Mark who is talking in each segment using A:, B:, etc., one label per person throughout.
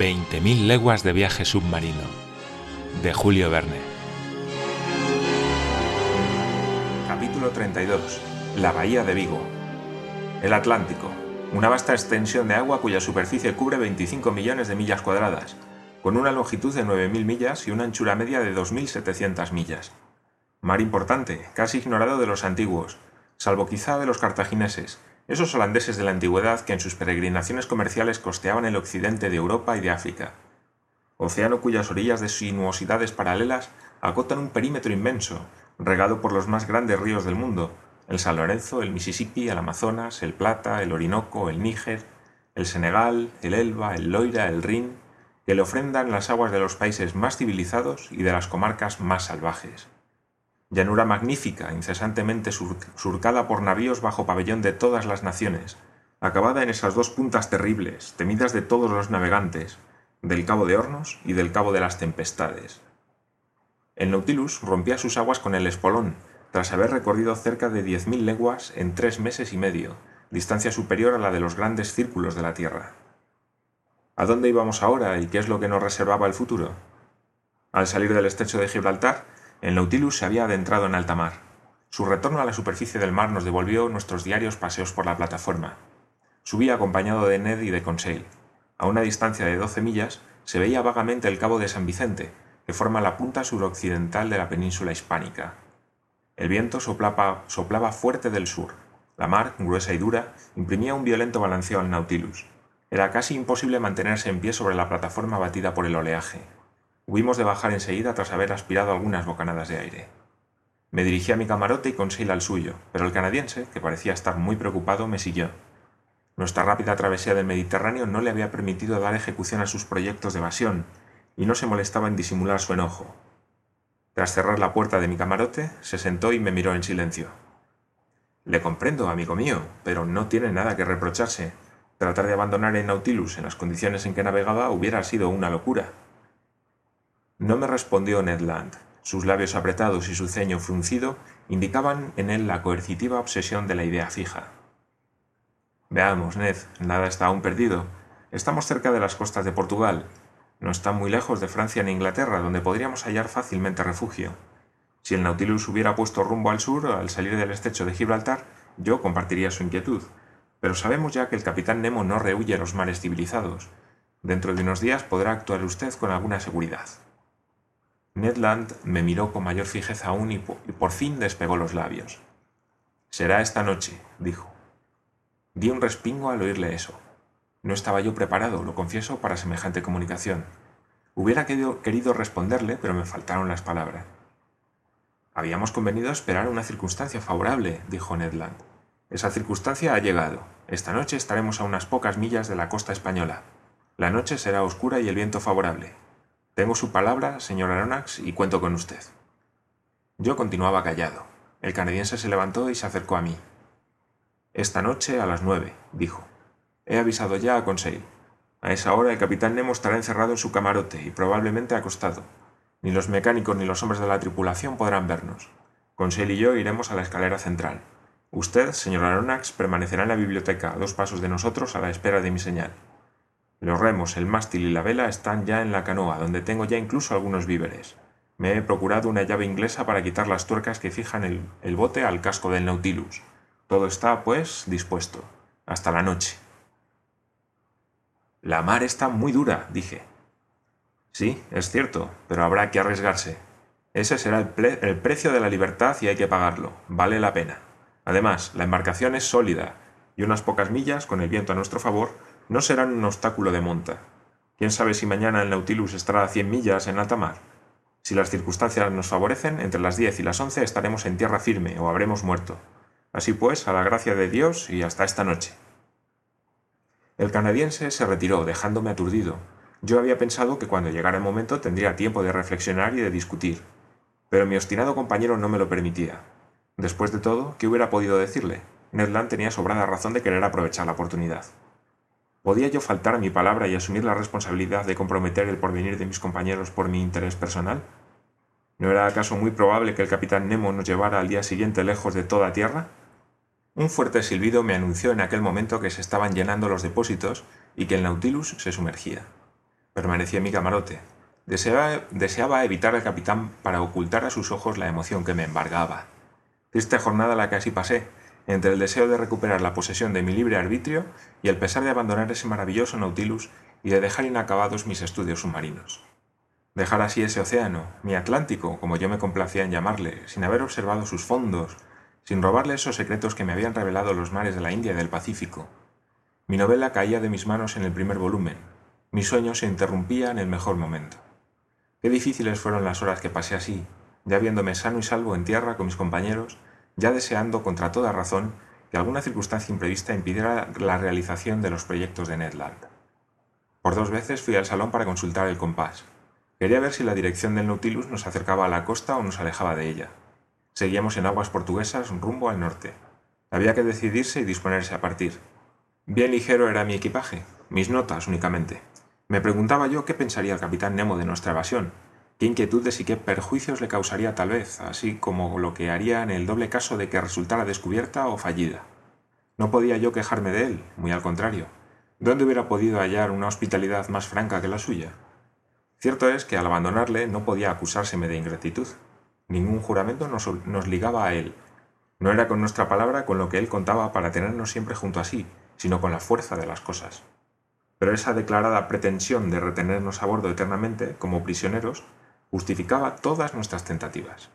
A: 20.000 leguas de viaje submarino, de Julio Verne.
B: Capítulo 32. La Bahía de Vigo. El Atlántico. Una vasta extensión de agua cuya superficie cubre 25 millones de millas cuadradas, con una longitud de 9.000 millas y una anchura media de 2.700 millas. Mar importante, casi ignorado de los antiguos, salvo quizá de los cartagineses, esos holandeses de la antigüedad que en sus peregrinaciones comerciales costeaban el occidente de Europa y de África. Océano cuyas orillas de sinuosidades paralelas acotan un perímetro inmenso, regado por los más grandes ríos del mundo, el San Lorenzo, el Mississippi, el Amazonas, el Plata, el Orinoco, el Níger, el Senegal, el Elba, el Loira, el Rin, que le ofrendan las aguas de los países más civilizados y de las comarcas más salvajes llanura magnífica, incesantemente surcada por navíos bajo pabellón de todas las naciones, acabada en esas dos puntas terribles, temidas de todos los navegantes, del Cabo de Hornos y del Cabo de las Tempestades. El Nautilus rompía sus aguas con el espolón, tras haber recorrido cerca de diez mil leguas en tres meses y medio, distancia superior a la de los grandes círculos de la Tierra. ¿A dónde íbamos ahora y qué es lo que nos reservaba el futuro? Al salir del estrecho de Gibraltar, el Nautilus se había adentrado en alta mar. Su retorno a la superficie del mar nos devolvió nuestros diarios paseos por la plataforma. Subí acompañado de Ned y de Conseil. A una distancia de doce millas se veía vagamente el cabo de San Vicente, que forma la punta suroccidental de la península hispánica. El viento soplaba, soplaba fuerte del sur. La mar, gruesa y dura, imprimía un violento balanceo al Nautilus. Era casi imposible mantenerse en pie sobre la plataforma batida por el oleaje. Hubimos de bajar enseguida tras haber aspirado algunas bocanadas de aire. Me dirigí a mi camarote y Conseil al suyo, pero el canadiense, que parecía estar muy preocupado, me siguió. Nuestra rápida travesía del Mediterráneo no le había permitido dar ejecución a sus proyectos de evasión, y no se molestaba en disimular su enojo. Tras cerrar la puerta de mi camarote, se sentó y me miró en silencio. Le comprendo, amigo mío, pero no tiene nada que reprocharse. Tratar de abandonar el Nautilus en las condiciones en que navegaba hubiera sido una locura. No me respondió Ned Land. Sus labios apretados y su ceño fruncido indicaban en él la coercitiva obsesión de la idea fija. Veamos, Ned, nada está aún perdido. Estamos cerca de las costas de Portugal. No está muy lejos de Francia ni Inglaterra, donde podríamos hallar fácilmente refugio. Si el Nautilus hubiera puesto rumbo al sur, al salir del estrecho de Gibraltar, yo compartiría su inquietud. Pero sabemos ya que el capitán Nemo no rehuye los mares civilizados. Dentro de unos días podrá actuar usted con alguna seguridad. Ned Land me miró con mayor fijeza aún y por fin despegó los labios. Será esta noche, dijo. Di un respingo al oírle eso. No estaba yo preparado, lo confieso, para semejante comunicación. Hubiera querido, responderle, pero me faltaron las palabras. Habíamos convenido esperar una circunstancia favorable, dijo Ned Land. Esa circunstancia ha llegado. Esta noche estaremos a unas pocas millas de la costa española. La noche será oscura y el viento favorable. Tengo su palabra, señor Aronnax, y cuento con usted. Yo continuaba callado. El canadiense se levantó y se acercó a mí. Esta noche a las nueve, dijo. He avisado ya a Conseil. A esa hora el capitán Nemo estará encerrado en su camarote y probablemente acostado. Ni los mecánicos ni los hombres de la tripulación podrán vernos. Conseil y yo iremos a la escalera central. Usted, señor Aronnax, permanecerá en la biblioteca a dos pasos de nosotros a la espera de mi señal. Los remos, el mástil y la vela están ya en la canoa, donde tengo ya incluso algunos víveres. Me he procurado una llave inglesa para quitar las tuercas que fijan el, bote al casco del Nautilus. Todo está, pues, dispuesto. Hasta la noche. La mar está muy dura, dije. Sí, es cierto, pero habrá que arriesgarse. Ese será el, precio de la libertad y hay que pagarlo. Vale la pena. Además, la embarcación es sólida, y unas pocas millas, con el viento a nuestro favor, no serán un obstáculo de monta. ¿Quién sabe si mañana el Nautilus estará a cien millas en alta mar? Si las circunstancias nos favorecen, entre las diez y las once estaremos en tierra firme o habremos muerto. Así pues, a la gracia de Dios y hasta esta noche. El canadiense se retiró, dejándome aturdido. Yo había pensado que cuando llegara el momento tendría tiempo de reflexionar y de discutir. Pero mi obstinado compañero no me lo permitía. Después de todo, ¿qué hubiera podido decirle? Ned Land tenía sobrada razón de querer aprovechar la oportunidad. ¿Podía yo faltar a mi palabra y asumir la responsabilidad de comprometer el porvenir de mis compañeros por mi interés personal? ¿No era acaso muy probable que el capitán Nemo nos llevara al día siguiente lejos de toda tierra? Un fuerte silbido me anunció en aquel momento que se estaban llenando los depósitos y que el Nautilus se sumergía. Permanecí en mi camarote. Deseaba, deseaba evitar al capitán para ocultar a sus ojos la emoción que me embargaba. Triste jornada la que así pasé, entre el deseo de recuperar la posesión de mi libre arbitrio y el pesar de abandonar ese maravilloso Nautilus y de dejar inacabados mis estudios submarinos. Dejar así ese océano, mi Atlántico, como yo me complacía en llamarle, sin haber observado sus fondos, sin robarle esos secretos que me habían revelado los mares de la India y del Pacífico. Mi novela caía de mis manos en el primer volumen, mi sueño se interrumpía en el mejor momento. Qué difíciles fueron las horas que pasé así, ya viéndome sano y salvo en tierra con mis compañeros, ya deseando contra toda razón que alguna circunstancia imprevista impidiera la realización de los proyectos de Ned Land. Por dos veces fui al salón para consultar el compás. Quería ver si la dirección del Nautilus nos acercaba a la costa o nos alejaba de ella. Seguíamos en aguas portuguesas rumbo al norte. Había que decidirse y disponerse a partir. Bien ligero era mi equipaje, mis notas únicamente. Me preguntaba yo qué pensaría el capitán Nemo de nuestra evasión, qué inquietudes y qué perjuicios le causaría tal vez, así como lo que haría en el doble caso de que resultara descubierta o fallida. No podía yo quejarme de él, muy al contrario. ¿Dónde hubiera podido hallar una hospitalidad más franca que la suya? Cierto es que al abandonarle no podía acusárseme de ingratitud. Ningún juramento nos, nos ligaba a él. No era con nuestra palabra con lo que él contaba para tenernos siempre junto a sí, sino con la fuerza de las cosas. Pero esa declarada pretensión de retenernos a bordo eternamente, como prisioneros, justificaba todas nuestras tentativas.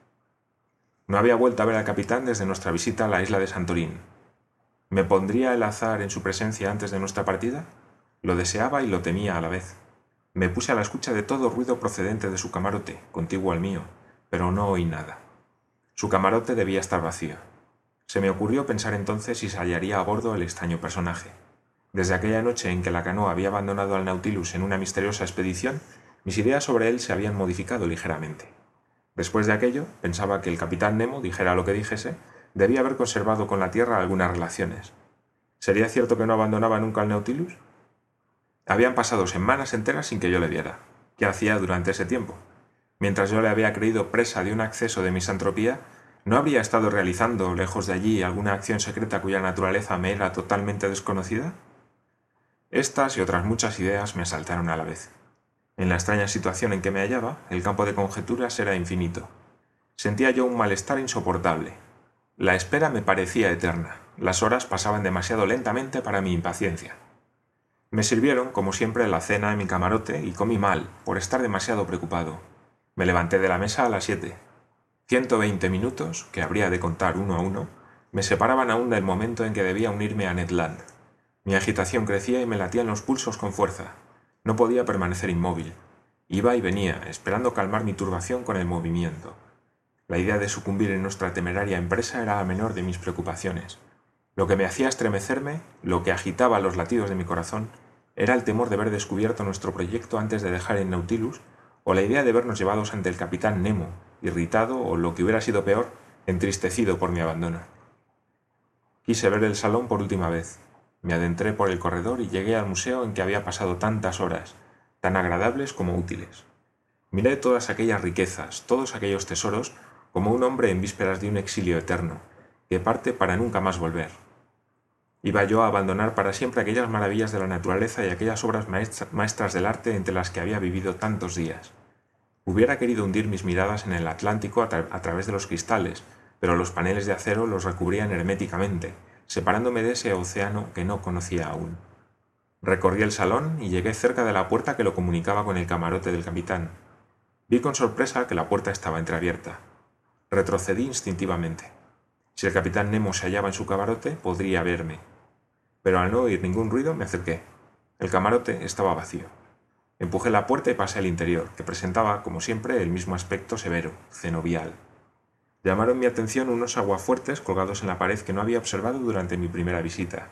B: No había vuelto a ver al capitán desde nuestra visita a la isla de Santorín. ¿Me pondría el azar en su presencia antes de nuestra partida? Lo deseaba y lo temía a la vez. Me puse a la escucha de todo ruido procedente de su camarote, contiguo al mío, pero no oí nada. Su camarote debía estar vacío. Se me ocurrió pensar entonces si se hallaría a bordo el extraño personaje. Desde aquella noche en que la canoa había abandonado al Nautilus en una misteriosa expedición, mis ideas sobre él se habían modificado ligeramente. Después de aquello, pensaba que el capitán Nemo, dijera lo que dijese, debía haber conservado con la Tierra algunas relaciones. ¿Sería cierto que no abandonaba nunca el Nautilus? Habían pasado semanas enteras sin que yo le viera. ¿Qué hacía durante ese tiempo? Mientras yo le había creído presa de un acceso de misantropía, ¿no habría estado realizando, lejos de allí, alguna acción secreta cuya naturaleza me era totalmente desconocida? Estas y otras muchas ideas me asaltaron a la vez. En la extraña situación en que me hallaba, el campo de conjeturas era infinito. Sentía yo un malestar insoportable. La espera me parecía eterna. Las horas pasaban demasiado lentamente para mi impaciencia. Me sirvieron, como siempre, la cena en mi camarote y comí mal, por estar demasiado preocupado. Me levanté de la mesa a las siete. Ciento veinte minutos, que habría de contar uno a uno, me separaban aún del momento en que debía unirme a Ned Land. Mi agitación crecía y me latían los pulsos con fuerza. No podía permanecer inmóvil. Iba y venía, esperando calmar mi turbación con el movimiento. La idea de sucumbir en nuestra temeraria empresa era la menor de mis preocupaciones. Lo que me hacía estremecerme, lo que agitaba los latidos de mi corazón, era el temor de ver descubierto nuestro proyecto antes de dejar el Nautilus, o la idea de vernos llevados ante el capitán Nemo, irritado o, lo que hubiera sido peor, entristecido por mi abandono. Quise ver el salón por última vez, me adentré por el corredor y llegué al museo en que había pasado tantas horas, tan agradables como útiles. Miré todas aquellas riquezas, todos aquellos tesoros, como un hombre en vísperas de un exilio eterno, que parte para nunca más volver. Iba yo a abandonar para siempre aquellas maravillas de la naturaleza y aquellas obras maestras del arte entre las que había vivido tantos días. Hubiera querido hundir mis miradas en el Atlántico a, a través de los cristales, pero los paneles de acero los recubrían herméticamente, separándome de ese océano que no conocía aún. Recorrí el salón y llegué cerca de la puerta que lo comunicaba con el camarote del capitán. Vi con sorpresa que la puerta estaba entreabierta. Retrocedí instintivamente. Si el capitán Nemo se hallaba en su camarote, podría verme. Pero al no oír ningún ruido, me acerqué. El camarote estaba vacío. Empujé la puerta y pasé al interior, que presentaba, como siempre, el mismo aspecto severo, cenobial. Llamaron mi atención unos aguafuertes colgados en la pared que no había observado durante mi primera visita.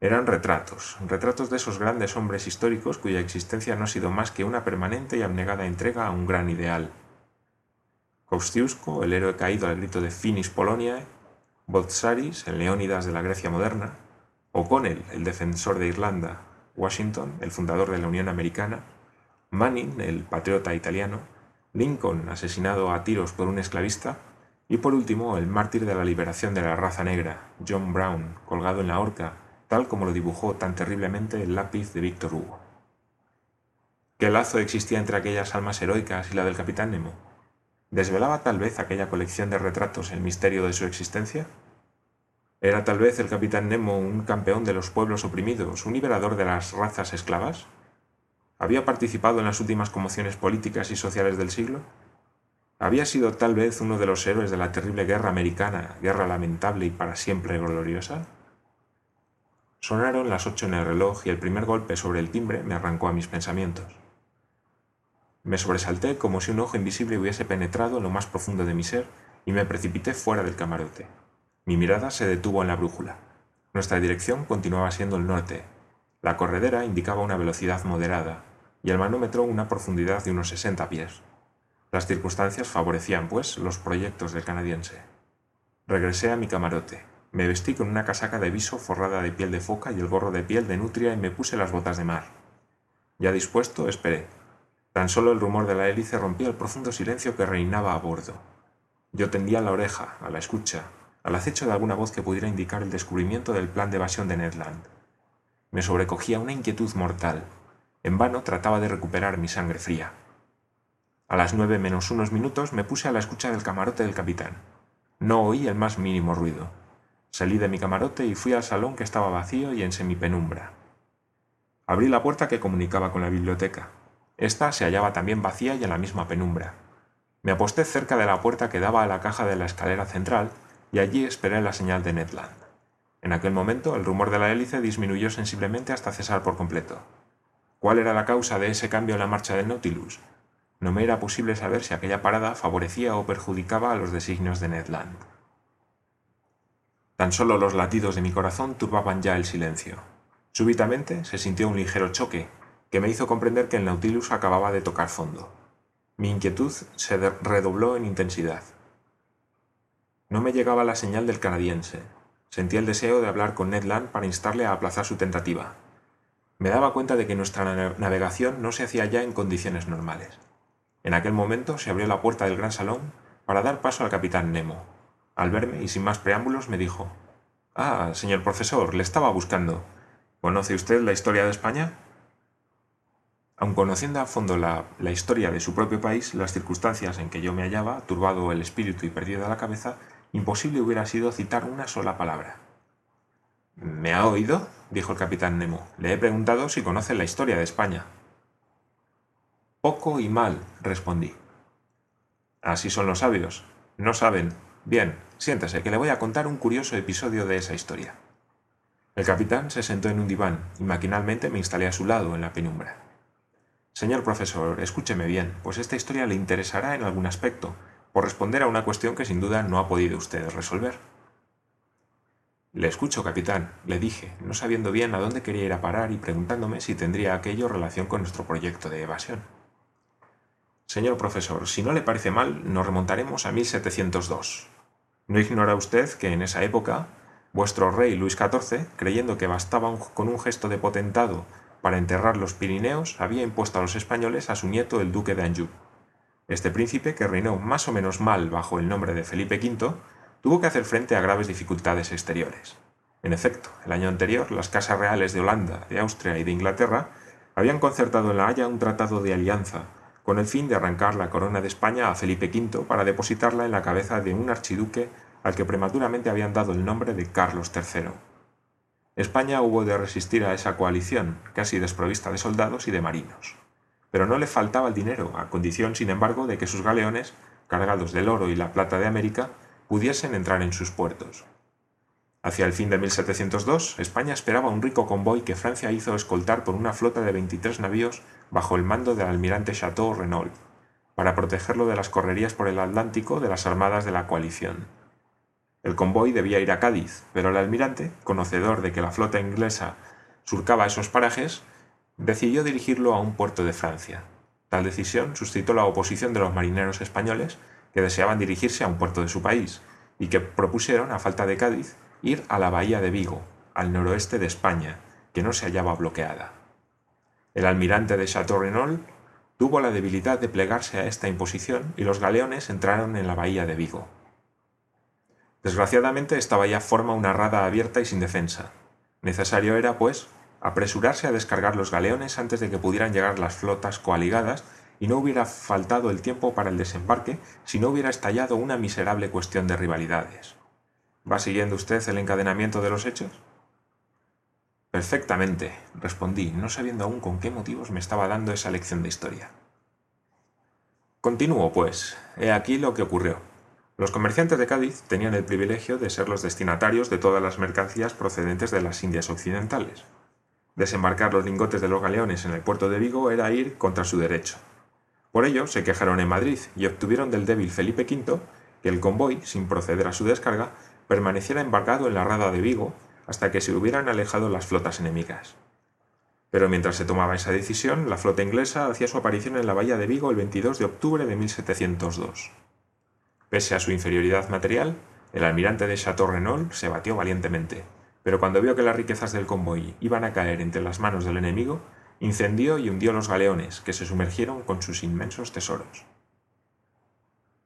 B: Eran retratos, retratos de esos grandes hombres históricos cuya existencia no ha sido más que una permanente y abnegada entrega a un gran ideal. Kosciuszko, el héroe caído al grito de Finis Poloniae, Botsaris, el Leónidas de la Grecia moderna, O'Connell, el defensor de Irlanda, Washington, el fundador de la Unión Americana, Manning, el patriota italiano, Lincoln asesinado a tiros por un esclavista, y por último el mártir de la liberación de la raza negra, John Brown, colgado en la horca, tal como lo dibujó tan terriblemente el lápiz de Víctor Hugo. ¿Qué lazo existía entre aquellas almas heroicas y la del capitán Nemo? ¿Desvelaba tal vez aquella colección de retratos el misterio de su existencia? ¿Era tal vez el capitán Nemo un campeón de los pueblos oprimidos, un liberador de las razas esclavas? ¿Había participado en las últimas conmociones políticas y sociales del siglo? ¿Había sido tal vez uno de los héroes de la terrible guerra americana, guerra lamentable y para siempre gloriosa? Sonaron las ocho en el reloj y el primer golpe sobre el timbre me arrancó a mis pensamientos. Me sobresalté como si un ojo invisible hubiese penetrado en lo más profundo de mi ser y me precipité fuera del camarote. Mi mirada se detuvo en la brújula. Nuestra dirección continuaba siendo el norte. La corredera indicaba una velocidad moderada y el manómetro una profundidad de unos 60 pies. Las circunstancias favorecían, pues, los proyectos del canadiense. Regresé a mi camarote. Me vestí con una casaca de viso forrada de piel de foca y el gorro de piel de nutria y me puse las botas de mar. Ya dispuesto, esperé. Tan solo el rumor de la hélice rompía el profundo silencio que reinaba a bordo. Yo tendía la oreja, a la escucha, al acecho de alguna voz que pudiera indicar el descubrimiento del plan de evasión de Ned Land. Me sobrecogía una inquietud mortal. En vano trataba de recuperar mi sangre fría. A las nueve menos unos minutos me puse a la escucha del camarote del capitán. No oí el más mínimo ruido. Salí de mi camarote y fui al salón que estaba vacío y en semipenumbra. Abrí la puerta que comunicaba con la biblioteca. Esta se hallaba también vacía y en la misma penumbra. Me aposté cerca de la puerta que daba a la caja de la escalera central y allí esperé la señal de Ned Land. En aquel momento el rumor de la hélice disminuyó sensiblemente hasta cesar por completo. ¿Cuál era la causa de ese cambio en la marcha del Nautilus? No me era posible saber si aquella parada favorecía o perjudicaba a los designios de Ned Land. Tan solo los latidos de mi corazón turbaban ya el silencio. Súbitamente se sintió un ligero choque que me hizo comprender que el Nautilus acababa de tocar fondo. Mi inquietud se redobló en intensidad. No me llegaba la señal del canadiense. Sentía el deseo de hablar con Ned Land para instarle a aplazar su tentativa. Me daba cuenta de que nuestra navegación no se hacía ya en condiciones normales. En aquel momento se abrió la puerta del gran salón para dar paso al capitán Nemo, al verme y sin más preámbulos me dijo Ah, señor profesor, le estaba buscando. ¿Conoce usted la historia de España? Aun conociendo a fondo la, la, historia de su propio país, las circunstancias en que yo me hallaba, turbado el espíritu y perdido la cabeza, imposible hubiera sido citar una sola palabra. ¿Me ha oído? dijo el capitán Nemo. Le he preguntado si conoce la historia de España. Poco y mal, respondí. Así son los sabios. No saben. Bien, Siéntese, que le voy a contar un curioso episodio de esa historia. El capitán se sentó en un diván y maquinalmente me instalé a su lado en la penumbra. Señor profesor, escúcheme bien, pues esta historia le interesará en algún aspecto, por responder a una cuestión que sin duda no ha podido usted resolver. Le escucho, capitán, le dije, no sabiendo bien a dónde quería ir a parar y preguntándome si tendría aquello relación con nuestro proyecto de evasión. Señor profesor, si no le parece mal, nos remontaremos a 1702, ¿No ignora usted que en esa época vuestro rey Luis XIV, creyendo que bastaba con un gesto de potentado para enterrar los Pirineos, había impuesto a los españoles a su nieto el duque de Anjou? Este príncipe, que reinó más o menos mal bajo el nombre de Felipe V, tuvo que hacer frente a graves dificultades exteriores. En efecto, el año anterior las casas reales de Holanda, de Austria y de Inglaterra habían concertado en La Haya un tratado de alianza con el fin de arrancar la corona de España a Felipe V para depositarla en la cabeza de un archiduque al que prematuramente habían dado el nombre de Carlos III. España hubo de resistir a esa coalición, casi desprovista de soldados y de marinos. Pero no le faltaba el dinero, a condición, sin embargo, de que sus galeones, cargados del oro y la plata de América, pudiesen entrar en sus puertos. Hacia el fin de 1702, España esperaba un rico convoy que Francia hizo escoltar por una flota de 23 navíos bajo el mando del almirante Chateau Renault, para protegerlo de las correrías por el Atlántico de las armadas de la coalición. El convoy debía ir a Cádiz, pero el almirante, conocedor de que la flota inglesa surcaba esos parajes, decidió dirigirlo a un puerto de Francia. Tal decisión suscitó la oposición de los marineros españoles que deseaban dirigirse a un puerto de su país y que propusieron, a falta de Cádiz, ir a la bahía de Vigo, al noroeste de España, que no se hallaba bloqueada. El almirante de Chateau Renault tuvo la debilidad de plegarse a esta imposición y los galeones entraron en la bahía de Vigo. Desgraciadamente esta bahía forma una rada abierta y sin defensa. Necesario era, pues, apresurarse a descargar los galeones antes de que pudieran llegar las flotas coaligadas y no hubiera faltado el tiempo para el desembarque si no hubiera estallado una miserable cuestión de rivalidades. ¿Va siguiendo usted el encadenamiento de los hechos? Perfectamente, respondí, no sabiendo aún con qué motivos me estaba dando esa lección de historia. Continúo, pues. He aquí lo que ocurrió. Los comerciantes de Cádiz tenían el privilegio de ser los destinatarios de todas las mercancías procedentes de las Indias Occidentales. Desembarcar los lingotes de los galeones en el puerto de Vigo era ir contra su derecho. Por ello se quejaron en Madrid y obtuvieron del débil Felipe V que el convoy, sin proceder a su descarga, permaneciera embarcado en la rada de Vigo hasta que se hubieran alejado las flotas enemigas. Pero mientras se tomaba esa decisión, la flota inglesa hacía su aparición en la bahía de Vigo el 22 de octubre de 1702. Pese a su inferioridad material, el almirante de Chateau Renault se batió valientemente, pero cuando vio que las riquezas del convoy iban a caer entre las manos del enemigo, incendió y hundió los galeones, que se sumergieron con sus inmensos tesoros.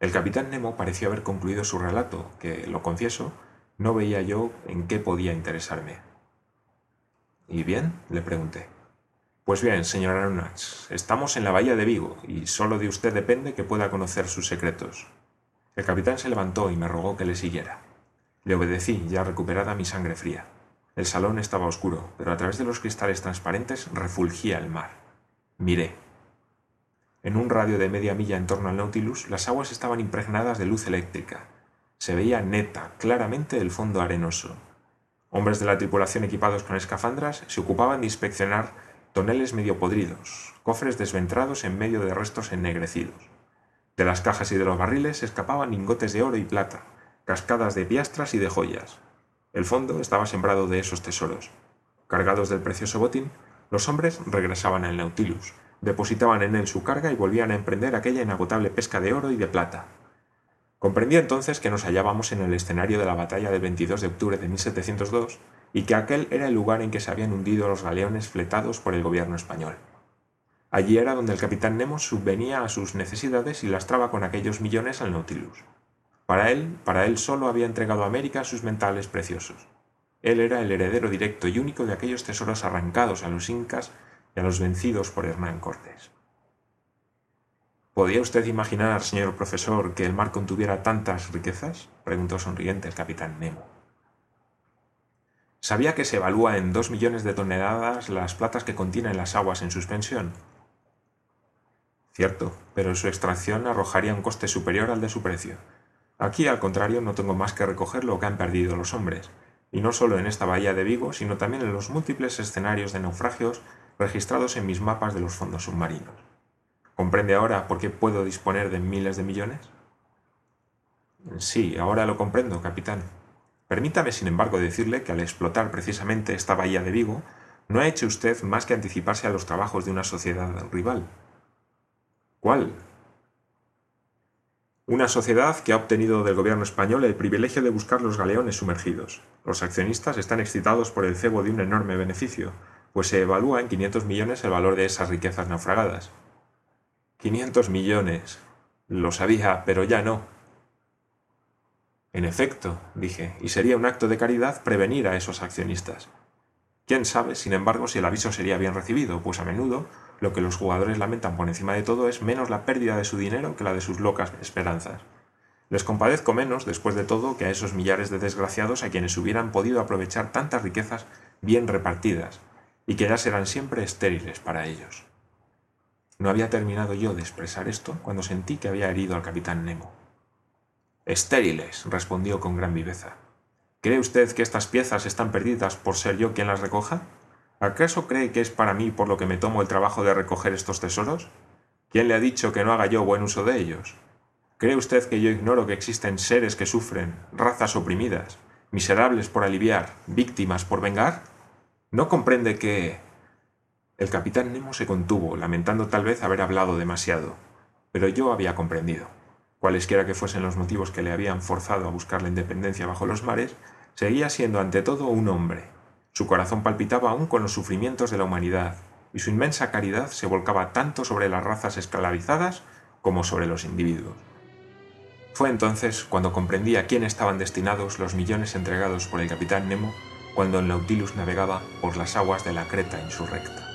B: El capitán Nemo pareció haber concluido su relato, que, lo confieso, no veía yo en qué podía interesarme. ¿Y bien? le pregunté. Pues bien, señor Aronnax, estamos en la bahía de Vigo y solo de usted depende que pueda conocer sus secretos. El capitán se levantó y me rogó que le siguiera. Le obedecí, ya recuperada mi sangre fría. El salón estaba oscuro, pero a través de los cristales transparentes refulgía el mar. Miré. En un radio de media milla en torno al Nautilus, las aguas estaban impregnadas de luz eléctrica. Se veía neta, claramente el fondo arenoso. Hombres de la tripulación equipados con escafandras se ocupaban de inspeccionar toneles medio podridos, cofres desventrados en medio de restos ennegrecidos. De las cajas y de los barriles escapaban lingotes de oro y plata, cascadas de piastras y de joyas. El fondo estaba sembrado de esos tesoros. Cargados del precioso botín, los hombres regresaban al Nautilus, depositaban en él su carga y volvían a emprender aquella inagotable pesca de oro y de plata. Comprendí entonces que nos hallábamos en el escenario de la batalla del 22 de octubre de 1702 y que aquel era el lugar en que se habían hundido los galeones fletados por el gobierno español. Allí era donde el capitán Nemo subvenía a sus necesidades y lastraba con aquellos millones al Nautilus. Para él, para él solo había entregado a América sus mentales preciosos. Él era el heredero directo y único de aquellos tesoros arrancados a los incas y a los vencidos por Hernán Cortés. ¿Podía usted imaginar, señor profesor, que el mar contuviera tantas riquezas? preguntó sonriente el capitán Nemo. ¿Sabía que se evalúa en dos millones de toneladas las platas que contienen las aguas en suspensión? Cierto, pero su extracción arrojaría un coste superior al de su precio. Aquí, al contrario, no tengo más que recoger lo que han perdido los hombres, y no solo en esta bahía de Vigo, sino también en los múltiples escenarios de naufragios registrados en mis mapas de los fondos submarinos. ¿Comprende ahora por qué puedo disponer de miles de millones? Sí, ahora lo comprendo, capitán. Permítame, sin embargo, decirle que al explotar precisamente esta bahía de Vigo, no ha hecho usted más que anticiparse a los trabajos de una sociedad rival. ¿Cuál? Una sociedad que ha obtenido del gobierno español el privilegio de buscar los galeones sumergidos. Los accionistas están excitados por el cebo de un enorme beneficio, pues se evalúa en 500 millones el valor de esas riquezas naufragadas. 500 millones. Lo sabía, pero ya no. En efecto, dije, y sería un acto de caridad prevenir a esos accionistas. Quién sabe, sin embargo, si el aviso sería bien recibido, pues a menudo lo que los jugadores lamentan por encima de todo es menos la pérdida de su dinero que la de sus locas esperanzas. Les compadezco menos, después de todo, que a esos millares de desgraciados a quienes hubieran podido aprovechar tantas riquezas bien repartidas, y que ya serán siempre estériles para ellos. No había terminado yo de expresar esto cuando sentí que había herido al capitán Nemo. Estériles, respondió con gran viveza. ¿Cree usted que estas piezas están perdidas por ser yo quien las recoja? ¿Acaso cree que es para mí por lo que me tomo el trabajo de recoger estos tesoros? ¿Quién le ha dicho que no haga yo buen uso de ellos? ¿Cree usted que yo ignoro que existen seres que sufren, razas oprimidas, miserables por aliviar, víctimas por vengar? ¿No comprende que... El capitán Nemo se contuvo, lamentando tal vez haber hablado demasiado, pero yo había comprendido. Cualesquiera que fuesen los motivos que le habían forzado a buscar la independencia bajo los mares, seguía siendo ante todo un hombre, su corazón palpitaba aún con los sufrimientos de la humanidad, y su inmensa caridad se volcaba tanto sobre las razas esclavizadas como sobre los individuos. Fue entonces cuando comprendí a quién estaban destinados los millones entregados por el capitán Nemo cuando el Nautilus navegaba por las aguas de la Creta insurrecta.